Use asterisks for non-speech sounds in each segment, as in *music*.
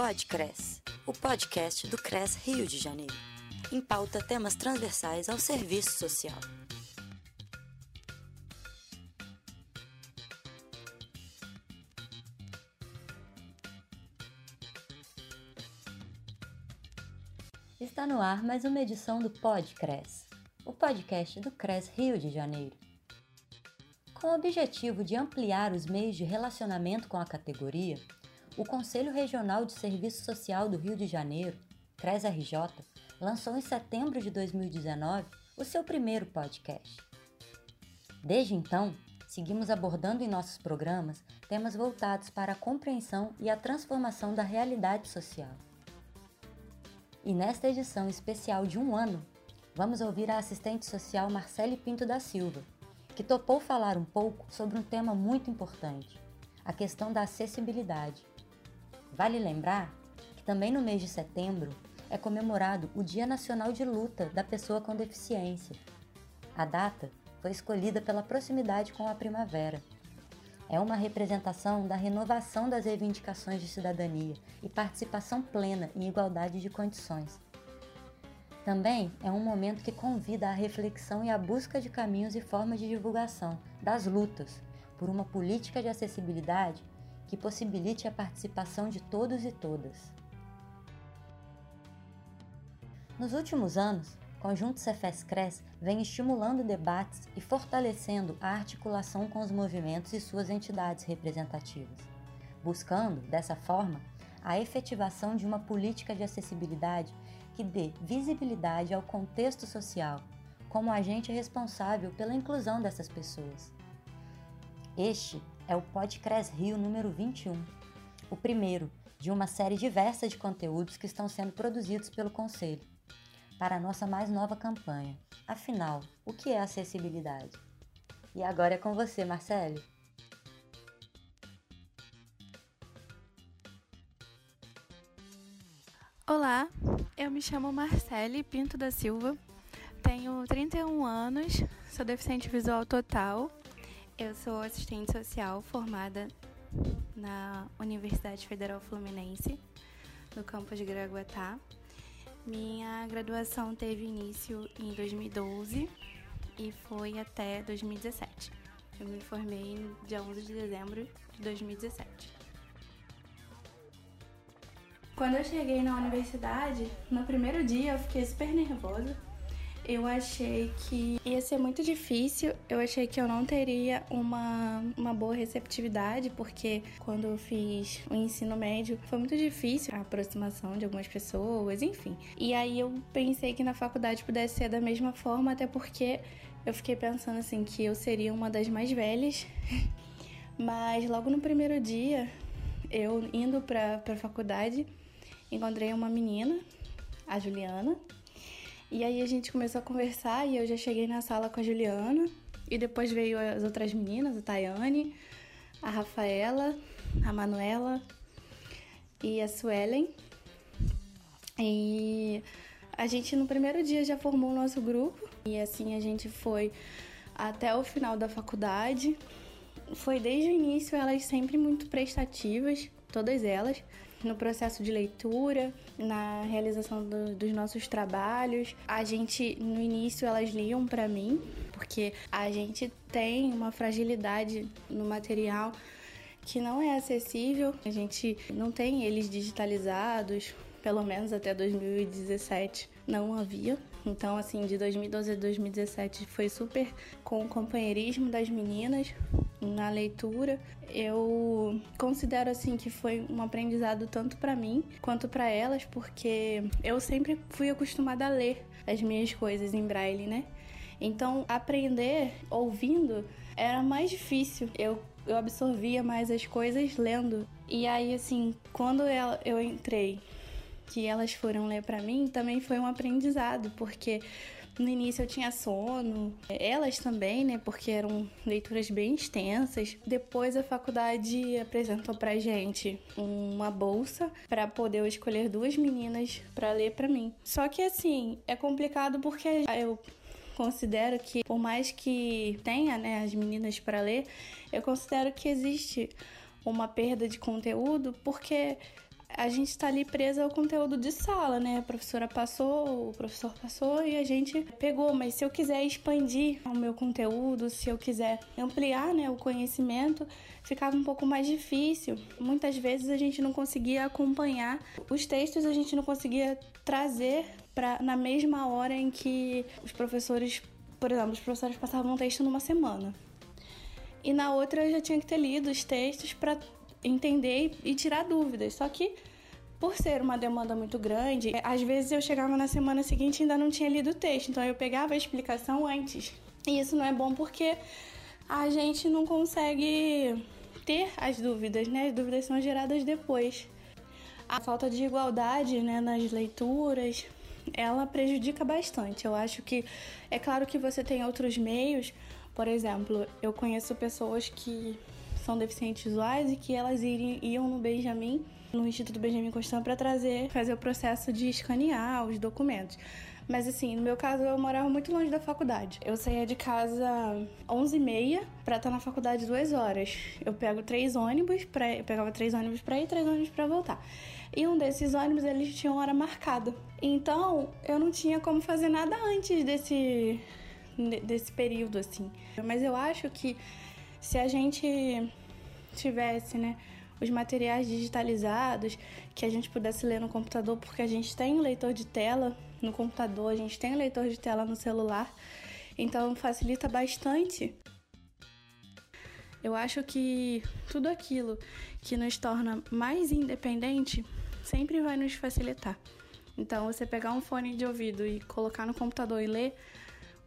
Podcres, o podcast do CRES Rio de Janeiro. Em pauta temas transversais ao serviço social. Está no ar mais uma edição do Podcres, o podcast do CRES Rio de Janeiro. Com o objetivo de ampliar os meios de relacionamento com a categoria, o Conselho Regional de Serviço Social do Rio de Janeiro, CRES-RJ, lançou em setembro de 2019 o seu primeiro podcast. Desde então, seguimos abordando em nossos programas temas voltados para a compreensão e a transformação da realidade social. E nesta edição especial de um ano, vamos ouvir a assistente social Marcele Pinto da Silva, que topou falar um pouco sobre um tema muito importante, a questão da acessibilidade. Vale lembrar que também no mês de setembro é comemorado o Dia Nacional de Luta da Pessoa com Deficiência. A data foi escolhida pela proximidade com a primavera. É uma representação da renovação das reivindicações de cidadania e participação plena em igualdade de condições. Também é um momento que convida à reflexão e à busca de caminhos e formas de divulgação das lutas por uma política de acessibilidade que possibilite a participação de todos e todas. Nos últimos anos, Conjunto Cefes-Cres vem estimulando debates e fortalecendo a articulação com os movimentos e suas entidades representativas, buscando, dessa forma, a efetivação de uma política de acessibilidade que dê visibilidade ao contexto social como agente responsável pela inclusão dessas pessoas. Este é o Podcres Rio número 21, o primeiro de uma série diversa de conteúdos que estão sendo produzidos pelo Conselho para a nossa mais nova campanha. Afinal, o que é acessibilidade? E agora é com você, Marcelo. Olá, eu me chamo Marcele Pinto da Silva, tenho 31 anos, sou deficiente visual total eu sou assistente social formada na Universidade Federal Fluminense, no campus de Graguatá. Minha graduação teve início em 2012 e foi até 2017. Eu me formei no dia 11 de dezembro de 2017. Quando eu cheguei na universidade, no primeiro dia eu fiquei super nervosa eu achei que ia ser muito difícil. Eu achei que eu não teria uma, uma boa receptividade, porque quando eu fiz o ensino médio foi muito difícil a aproximação de algumas pessoas, enfim. E aí eu pensei que na faculdade pudesse ser da mesma forma, até porque eu fiquei pensando assim que eu seria uma das mais velhas. *laughs* Mas logo no primeiro dia, eu indo para a faculdade, encontrei uma menina, a Juliana, e aí a gente começou a conversar e eu já cheguei na sala com a Juliana. E depois veio as outras meninas, a Tayane, a Rafaela, a Manuela e a Suelen. E a gente no primeiro dia já formou o nosso grupo. E assim a gente foi até o final da faculdade. Foi desde o início elas sempre muito prestativas, todas elas no processo de leitura, na realização do, dos nossos trabalhos. A gente, no início, elas liam para mim, porque a gente tem uma fragilidade no material que não é acessível. A gente não tem eles digitalizados, pelo menos até 2017 não havia. Então, assim, de 2012 a 2017 foi super com o companheirismo das meninas, na leitura. Eu considero assim que foi um aprendizado tanto para mim quanto para elas, porque eu sempre fui acostumada a ler as minhas coisas em braille, né? Então, aprender ouvindo era mais difícil. Eu, eu absorvia mais as coisas lendo. E aí, assim, quando eu entrei, que elas foram ler para mim, também foi um aprendizado, porque no início eu tinha sono, elas também, né? Porque eram leituras bem extensas. Depois a faculdade apresentou pra gente uma bolsa para poder escolher duas meninas para ler para mim. Só que assim, é complicado porque eu considero que por mais que tenha, né, as meninas para ler, eu considero que existe uma perda de conteúdo porque a gente está ali presa ao conteúdo de sala, né? A professora passou, o professor passou e a gente pegou. Mas se eu quiser expandir o meu conteúdo, se eu quiser ampliar né, o conhecimento, ficava um pouco mais difícil. Muitas vezes a gente não conseguia acompanhar os textos, a gente não conseguia trazer para na mesma hora em que os professores, por exemplo, os professores passavam um texto numa semana. E na outra eu já tinha que ter lido os textos para entender e tirar dúvidas. Só que por ser uma demanda muito grande, às vezes eu chegava na semana seguinte e ainda não tinha lido o texto, então eu pegava a explicação antes. E isso não é bom porque a gente não consegue ter as dúvidas, né? As dúvidas são geradas depois. A falta de igualdade né, nas leituras, ela prejudica bastante. Eu acho que é claro que você tem outros meios, por exemplo, eu conheço pessoas que são deficientes visuais e que elas iam no Benjamin, no Instituto Benjamin Constant, para trazer, fazer o processo de escanear os documentos. Mas assim, no meu caso, eu morava muito longe da faculdade. Eu saía de casa 11h30 para estar na faculdade duas horas. Eu pego três ônibus, pra, eu pegava três ônibus para ir, três ônibus para voltar. E um desses ônibus, eles tinham hora marcada. Então, eu não tinha como fazer nada antes desse desse período assim. Mas eu acho que se a gente tivesse, né, os materiais digitalizados, que a gente pudesse ler no computador, porque a gente tem leitor de tela no computador, a gente tem leitor de tela no celular, então facilita bastante. Eu acho que tudo aquilo que nos torna mais independente sempre vai nos facilitar. Então, você pegar um fone de ouvido e colocar no computador e ler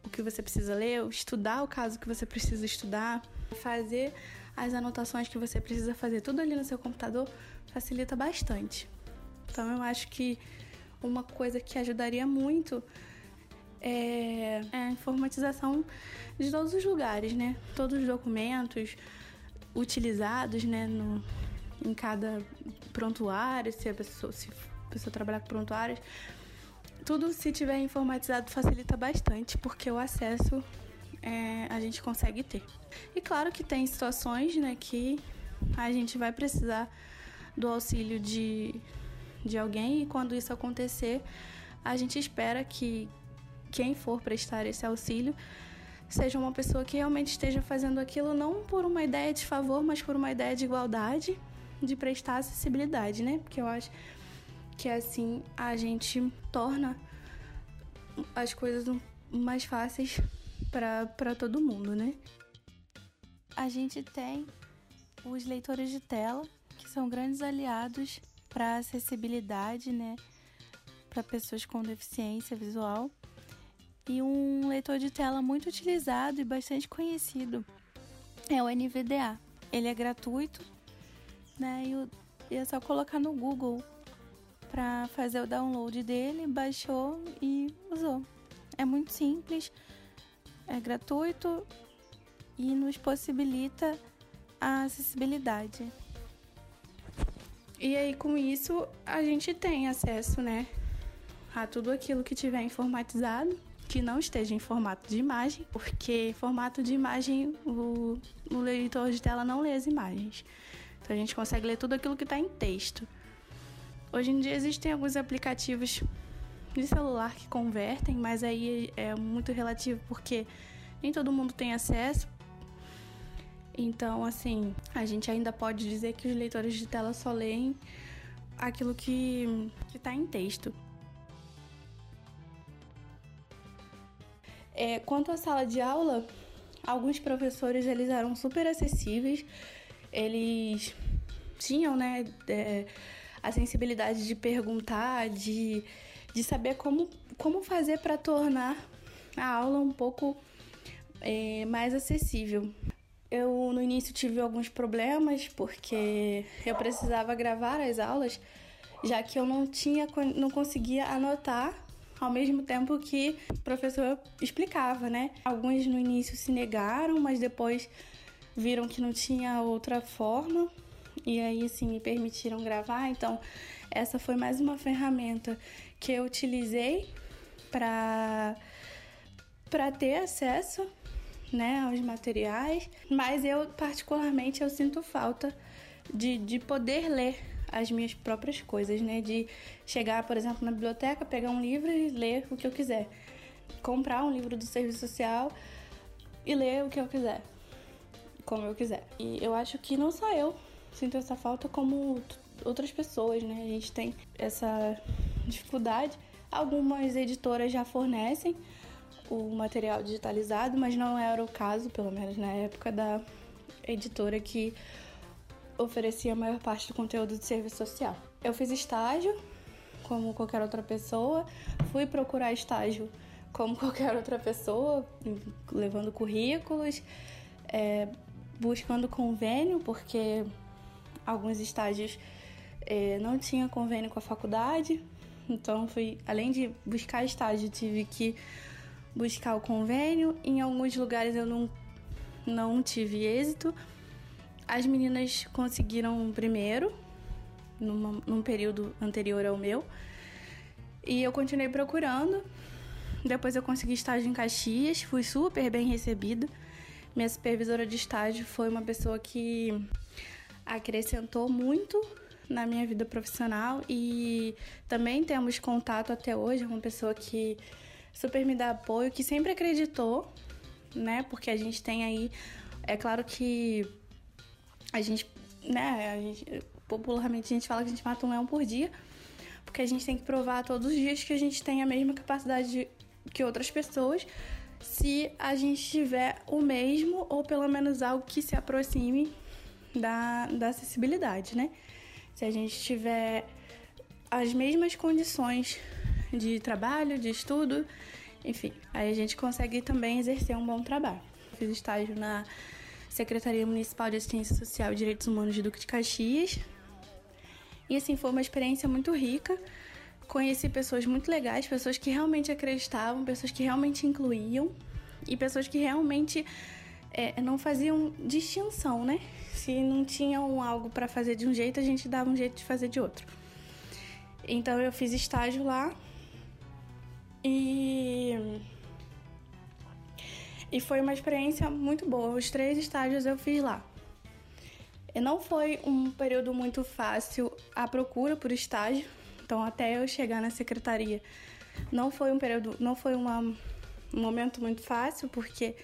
o que você precisa ler, estudar o caso que você precisa estudar, fazer as anotações que você precisa fazer tudo ali no seu computador facilita bastante. Então eu acho que uma coisa que ajudaria muito é, a informatização de todos os lugares, né? Todos os documentos utilizados, né, no, em cada prontuário, se a pessoa, se a pessoa trabalhar com prontuários, tudo se tiver informatizado facilita bastante, porque o acesso é, a gente consegue ter. E claro que tem situações né, que a gente vai precisar do auxílio de, de alguém e quando isso acontecer, a gente espera que quem for prestar esse auxílio seja uma pessoa que realmente esteja fazendo aquilo não por uma ideia de favor, mas por uma ideia de igualdade, de prestar acessibilidade, né? Porque eu acho que assim a gente torna as coisas mais fáceis para todo mundo, né? A gente tem os leitores de tela, que são grandes aliados para acessibilidade, né, para pessoas com deficiência visual. E um leitor de tela muito utilizado e bastante conhecido é o NVDA. Ele é gratuito, né, e, o, e é só colocar no Google para fazer o download dele, baixou e usou. É muito simples é gratuito e nos possibilita a acessibilidade. E aí com isso a gente tem acesso, né, a tudo aquilo que tiver informatizado, que não esteja em formato de imagem, porque formato de imagem o, o leitor de tela não lê as imagens. Então a gente consegue ler tudo aquilo que está em texto. Hoje em dia existem alguns aplicativos de celular que convertem, mas aí é muito relativo porque nem todo mundo tem acesso. Então, assim, a gente ainda pode dizer que os leitores de tela só leem aquilo que está em texto. É, quanto à sala de aula, alguns professores eles eram super acessíveis, eles tinham, né, é, a sensibilidade de perguntar, de de saber como, como fazer para tornar a aula um pouco é, mais acessível. Eu no início tive alguns problemas porque eu precisava gravar as aulas, já que eu não tinha, não conseguia anotar ao mesmo tempo que o professor explicava, né? Alguns no início se negaram, mas depois viram que não tinha outra forma e aí assim me permitiram gravar. Então, essa foi mais uma ferramenta que eu utilizei para para ter acesso, né, aos materiais, mas eu particularmente eu sinto falta de, de poder ler as minhas próprias coisas, né? De chegar, por exemplo, na biblioteca, pegar um livro e ler o que eu quiser. Comprar um livro do serviço social e ler o que eu quiser, como eu quiser. E eu acho que não só eu sinto essa falta, como outras pessoas, né? A gente tem essa dificuldade. Algumas editoras já fornecem o material digitalizado, mas não era o caso, pelo menos na época da editora que oferecia a maior parte do conteúdo de serviço social. Eu fiz estágio, como qualquer outra pessoa, fui procurar estágio como *laughs* qualquer outra pessoa, levando currículos, é, buscando convênio, porque alguns estágios é, não tinha convênio com a faculdade, então fui, além de buscar estágio, tive que buscar o convênio. Em alguns lugares eu não, não tive êxito. As meninas conseguiram primeiro, numa, num período anterior ao meu. E eu continuei procurando. Depois eu consegui estágio em Caxias, fui super bem recebida. Minha supervisora de estágio foi uma pessoa que acrescentou muito na minha vida profissional e também temos contato até hoje, é uma pessoa que super me dá apoio, que sempre acreditou, né? Porque a gente tem aí, é claro que a gente, né, a gente, popularmente a gente fala que a gente mata um leão por dia, porque a gente tem que provar todos os dias que a gente tem a mesma capacidade de, que outras pessoas, se a gente tiver o mesmo ou pelo menos algo que se aproxime da, da acessibilidade, né? Se a gente tiver as mesmas condições de trabalho, de estudo, enfim, aí a gente consegue também exercer um bom trabalho. Fiz estágio na Secretaria Municipal de Assistência Social e Direitos Humanos de Duque de Caxias. E assim, foi uma experiência muito rica. Conheci pessoas muito legais, pessoas que realmente acreditavam, pessoas que realmente incluíam e pessoas que realmente é, não faziam distinção, né? Se não tinham algo para fazer de um jeito, a gente dava um jeito de fazer de outro. Então eu fiz estágio lá e e foi uma experiência muito boa. Os três estágios eu fiz lá. E não foi um período muito fácil a procura por estágio. Então até eu chegar na secretaria, não foi um período, não foi uma, um momento muito fácil porque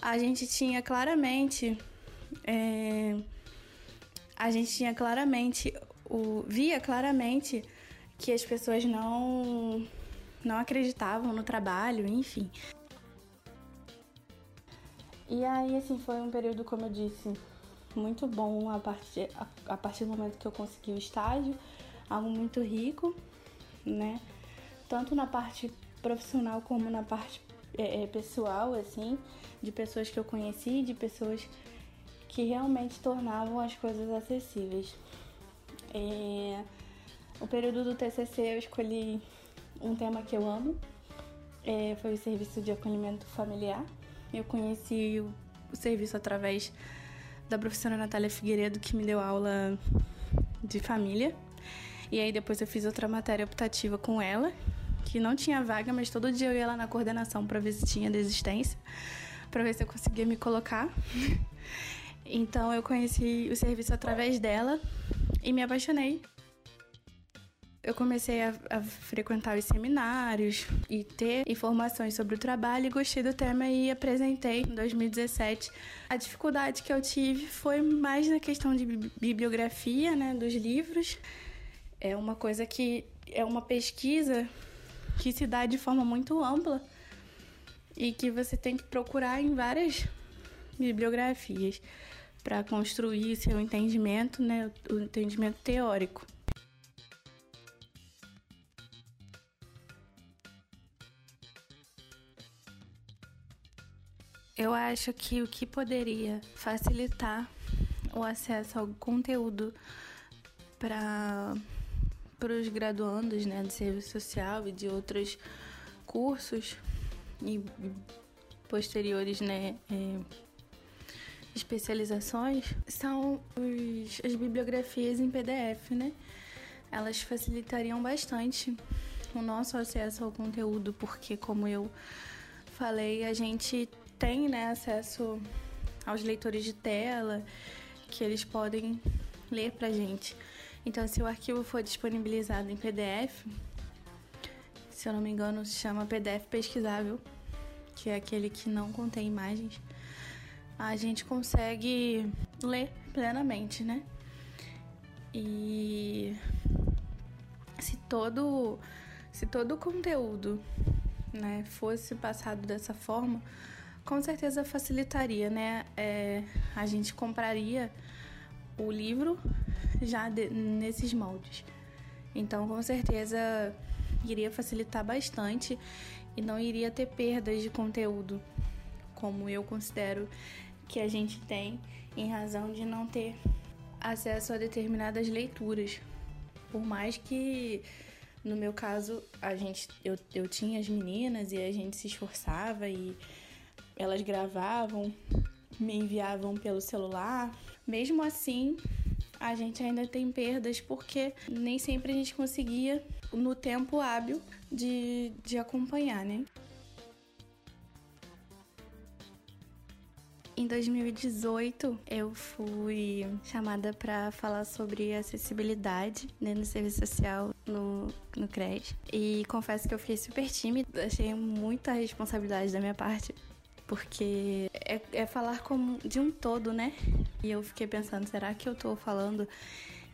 a gente tinha claramente. É, a gente tinha claramente. O, via claramente que as pessoas não, não acreditavam no trabalho, enfim. E aí, assim, foi um período, como eu disse, muito bom a partir, a, a partir do momento que eu consegui o estágio, algo muito rico, né? Tanto na parte profissional como na parte é, é, pessoal, assim, de pessoas que eu conheci, de pessoas que realmente tornavam as coisas acessíveis. É, o período do TCC eu escolhi um tema que eu amo, é, foi o serviço de acolhimento familiar. Eu conheci o, o serviço através da professora Natália Figueiredo, que me deu aula de família. E aí depois eu fiz outra matéria optativa com ela, que não tinha vaga, mas todo dia eu ia lá na coordenação para ver se tinha desistência, para ver se eu conseguia me colocar. *laughs* Então eu conheci o serviço através dela e me apaixonei. Eu comecei a, a, frequentar os seminários e ter informações sobre o trabalho e gostei do tema e apresentei em 2017. A dificuldade que eu tive foi mais na questão de bibliografia, né, dos livros. É uma coisa que é uma pesquisa que se dá de forma muito ampla e que você tem que procurar em várias bibliografias para construir seu entendimento, né, o entendimento teórico. Eu acho que o que poderia facilitar o acesso ao conteúdo para para os graduandos né, de serviço social e de outros cursos e posteriores né, é, especializações são os, as bibliografias em PDF, né? Elas facilitariam bastante o nosso acesso ao conteúdo, porque como eu falei, a gente tem né, acesso aos leitores de tela que eles podem ler pra gente. Então, se o arquivo for disponibilizado em PDF, se eu não me engano, se chama PDF pesquisável, que é aquele que não contém imagens, a gente consegue ler plenamente, né? E se todo se todo o conteúdo, né, fosse passado dessa forma, com certeza facilitaria, né? É, a gente compraria o livro *laughs* já de, nesses moldes. Então, com certeza iria facilitar bastante e não iria ter perdas de conteúdo, como eu considero que a gente tem em razão de não ter acesso a determinadas leituras. Por mais que no meu caso a gente eu, eu tinha as meninas e a gente se esforçava e elas gravavam, me enviavam pelo celular. Mesmo assim, a gente ainda tem perdas porque nem sempre a gente conseguia no tempo hábil de, de acompanhar, né? Em 2018, eu fui chamada para falar sobre acessibilidade né, no serviço social no, no CRES. E confesso que eu fiquei super tímida, achei muita responsabilidade da minha parte, porque é, é falar como de um todo, né? E eu fiquei pensando, será que eu tô falando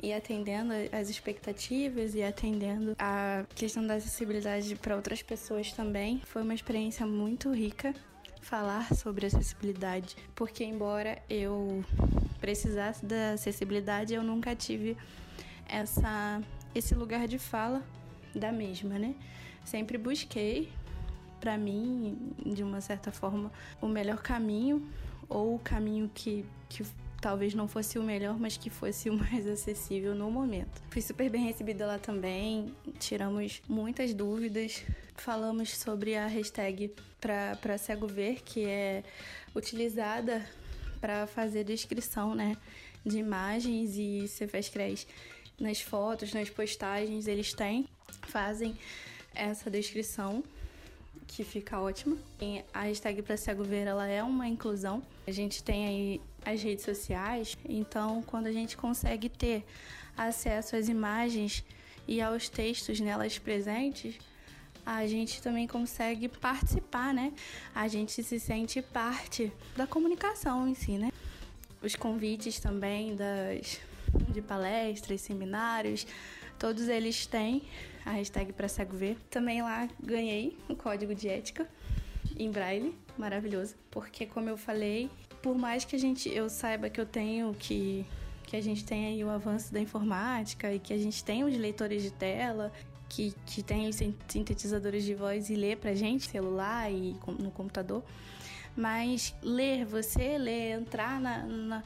e atendendo as expectativas e atendendo a questão da acessibilidade para outras pessoas também. Foi uma experiência muito rica falar sobre acessibilidade, porque embora eu precisasse da acessibilidade, eu nunca tive essa esse lugar de fala da mesma, né? Sempre busquei para mim, de uma certa forma, o melhor caminho ou o caminho que, que talvez não fosse o melhor, mas que fosse o *laughs* mais acessível no momento. Fui super bem recebida lá também, tiramos muitas dúvidas, falamos sobre a hashtag para cego ver, que é utilizada para fazer descrição, né, de imagens e Cefescres nas fotos, nas postagens, eles têm, fazem essa descrição que fica ótima. E a hashtag para cego ver ela é uma inclusão. A gente tem aí as redes sociais, então quando a gente consegue ter acesso às imagens e aos textos nelas presentes, a gente também consegue participar, né? A gente se sente parte da comunicação em si, né? Os convites também das de palestras, seminários, todos eles têm a hashtag para cego ver. Também lá ganhei o código de ética em braille, maravilhoso, porque como eu falei, por mais que a gente eu saiba que eu tenho que que a gente tem aí o avanço da informática e que a gente tem os leitores de tela que, que tem os sintetizadores de voz e lê pra gente, celular e no computador. Mas ler, você ler, entrar na, na,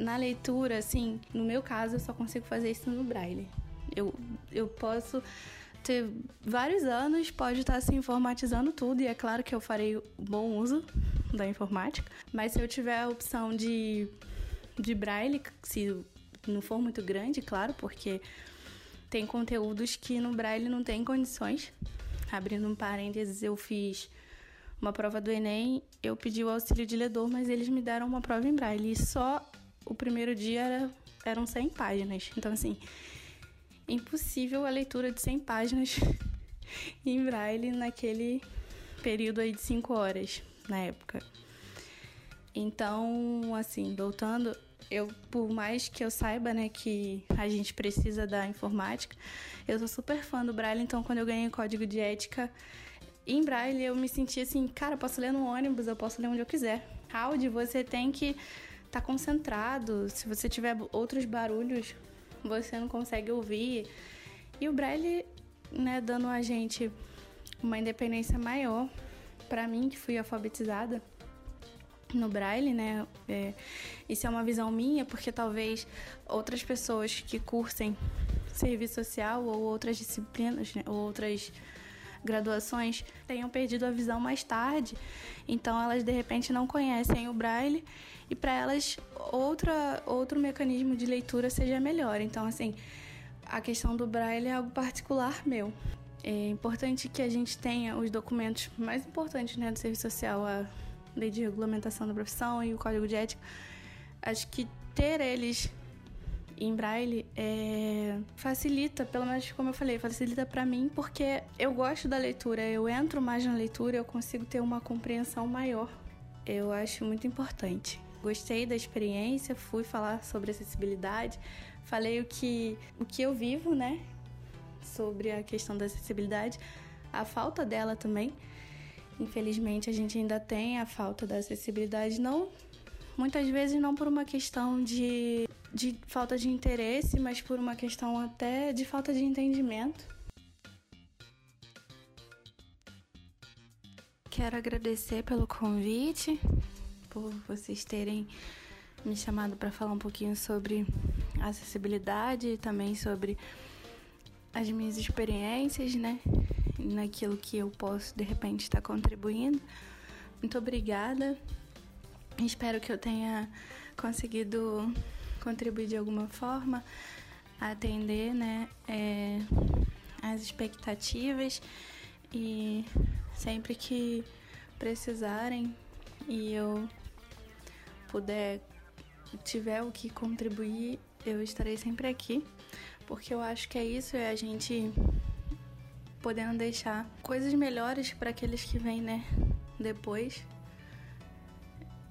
na leitura, assim, no meu caso, eu só consigo fazer isso no braille. Eu, eu posso ter vários anos, pode estar se informatizando tudo, e é claro que eu farei bom uso da informática, mas se eu tiver a opção de, de braille, se não for muito grande, claro, porque tem conteúdos que no braille não tem condições. Abrindo um parênteses, eu fiz uma prova do Enem, eu pedi o auxílio de ledor, mas eles me deram uma prova em braille. E só o primeiro dia era, eram 100 páginas. Então, assim, impossível a leitura de 100 páginas *laughs* em braille naquele período aí de 5 horas na época. Então, assim, voltando, eu por mais que eu saiba, né, que a gente precisa da informática, eu sou super fã do Braille, então quando eu ganhei código de ética em Braille, eu me senti assim, cara, posso ler no ônibus, eu posso ler onde eu quiser. Áudio, você tem que estar tá concentrado. Se você tiver outros barulhos, você não consegue ouvir. E o Braille, né, dando a gente uma independência maior, para mim, que fui alfabetizada no Braille, né? É, isso é uma visão minha, porque talvez outras pessoas que cursem serviço social ou outras disciplinas, né, ou outras graduações tenham perdido a visão mais tarde, então elas de repente não conhecem o braille e para elas outra, outro mecanismo de leitura seja melhor. Então, assim, a questão do braille é algo particular meu. É importante que a gente tenha os documentos mais importantes né, do serviço social, a lei de regulamentação da profissão e o código de ética. Acho que ter eles em braille é, facilita, pelo menos como eu falei, facilita para mim porque eu gosto da leitura, eu entro mais na leitura, eu consigo ter uma compreensão maior. Eu acho muito importante. Gostei da experiência, fui falar sobre acessibilidade, falei o que, o que eu vivo, né? Sobre a questão da acessibilidade, a falta dela também. Infelizmente, a gente ainda tem a falta da acessibilidade, não muitas vezes não por uma questão de, de falta de interesse, mas por uma questão até de falta de entendimento. Quero agradecer pelo convite, por vocês terem me chamado para falar um pouquinho sobre acessibilidade e também sobre as minhas experiências, né? Naquilo que eu posso de repente estar contribuindo. Muito obrigada. Espero que eu tenha conseguido contribuir de alguma forma, atender, né, é, as expectativas e sempre que precisarem e eu puder tiver o que contribuir, eu estarei sempre aqui, porque eu acho que é isso, é a gente podendo deixar coisas melhores para aqueles que vêm, né, depois.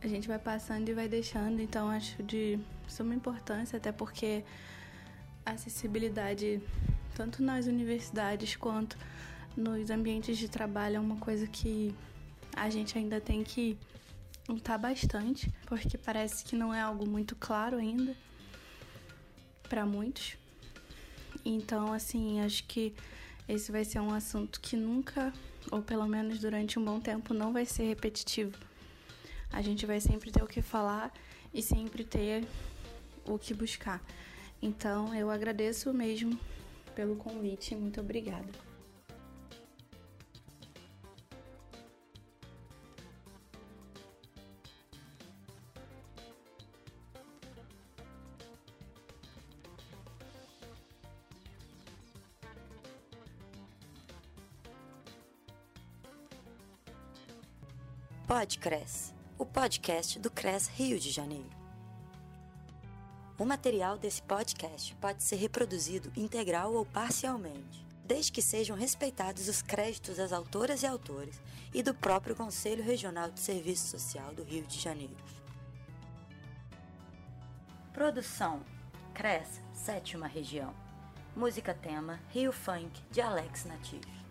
A gente vai passando e vai deixando, então acho de suma importância, até porque a acessibilidade, tanto nas universidades quanto nos ambientes de trabalho, é uma coisa que a gente ainda tem que lutar bastante, porque parece que não é algo muito claro ainda para muitos. Então, assim, acho que esse vai ser um assunto que nunca, ou pelo menos durante um bom tempo, não vai ser repetitivo. A gente vai sempre ter o que falar e sempre ter o que buscar. Então, eu agradeço mesmo pelo convite. Muito obrigada. Podcres, o podcast do CRES Rio de Janeiro. O material desse podcast pode ser reproduzido integral ou parcialmente, desde que sejam respeitados os créditos das autoras e autores e do próprio Conselho Regional de Serviço Social do Rio de Janeiro. Produção: CRES, sétima região. Música tema: Rio Funk, de Alex Natif.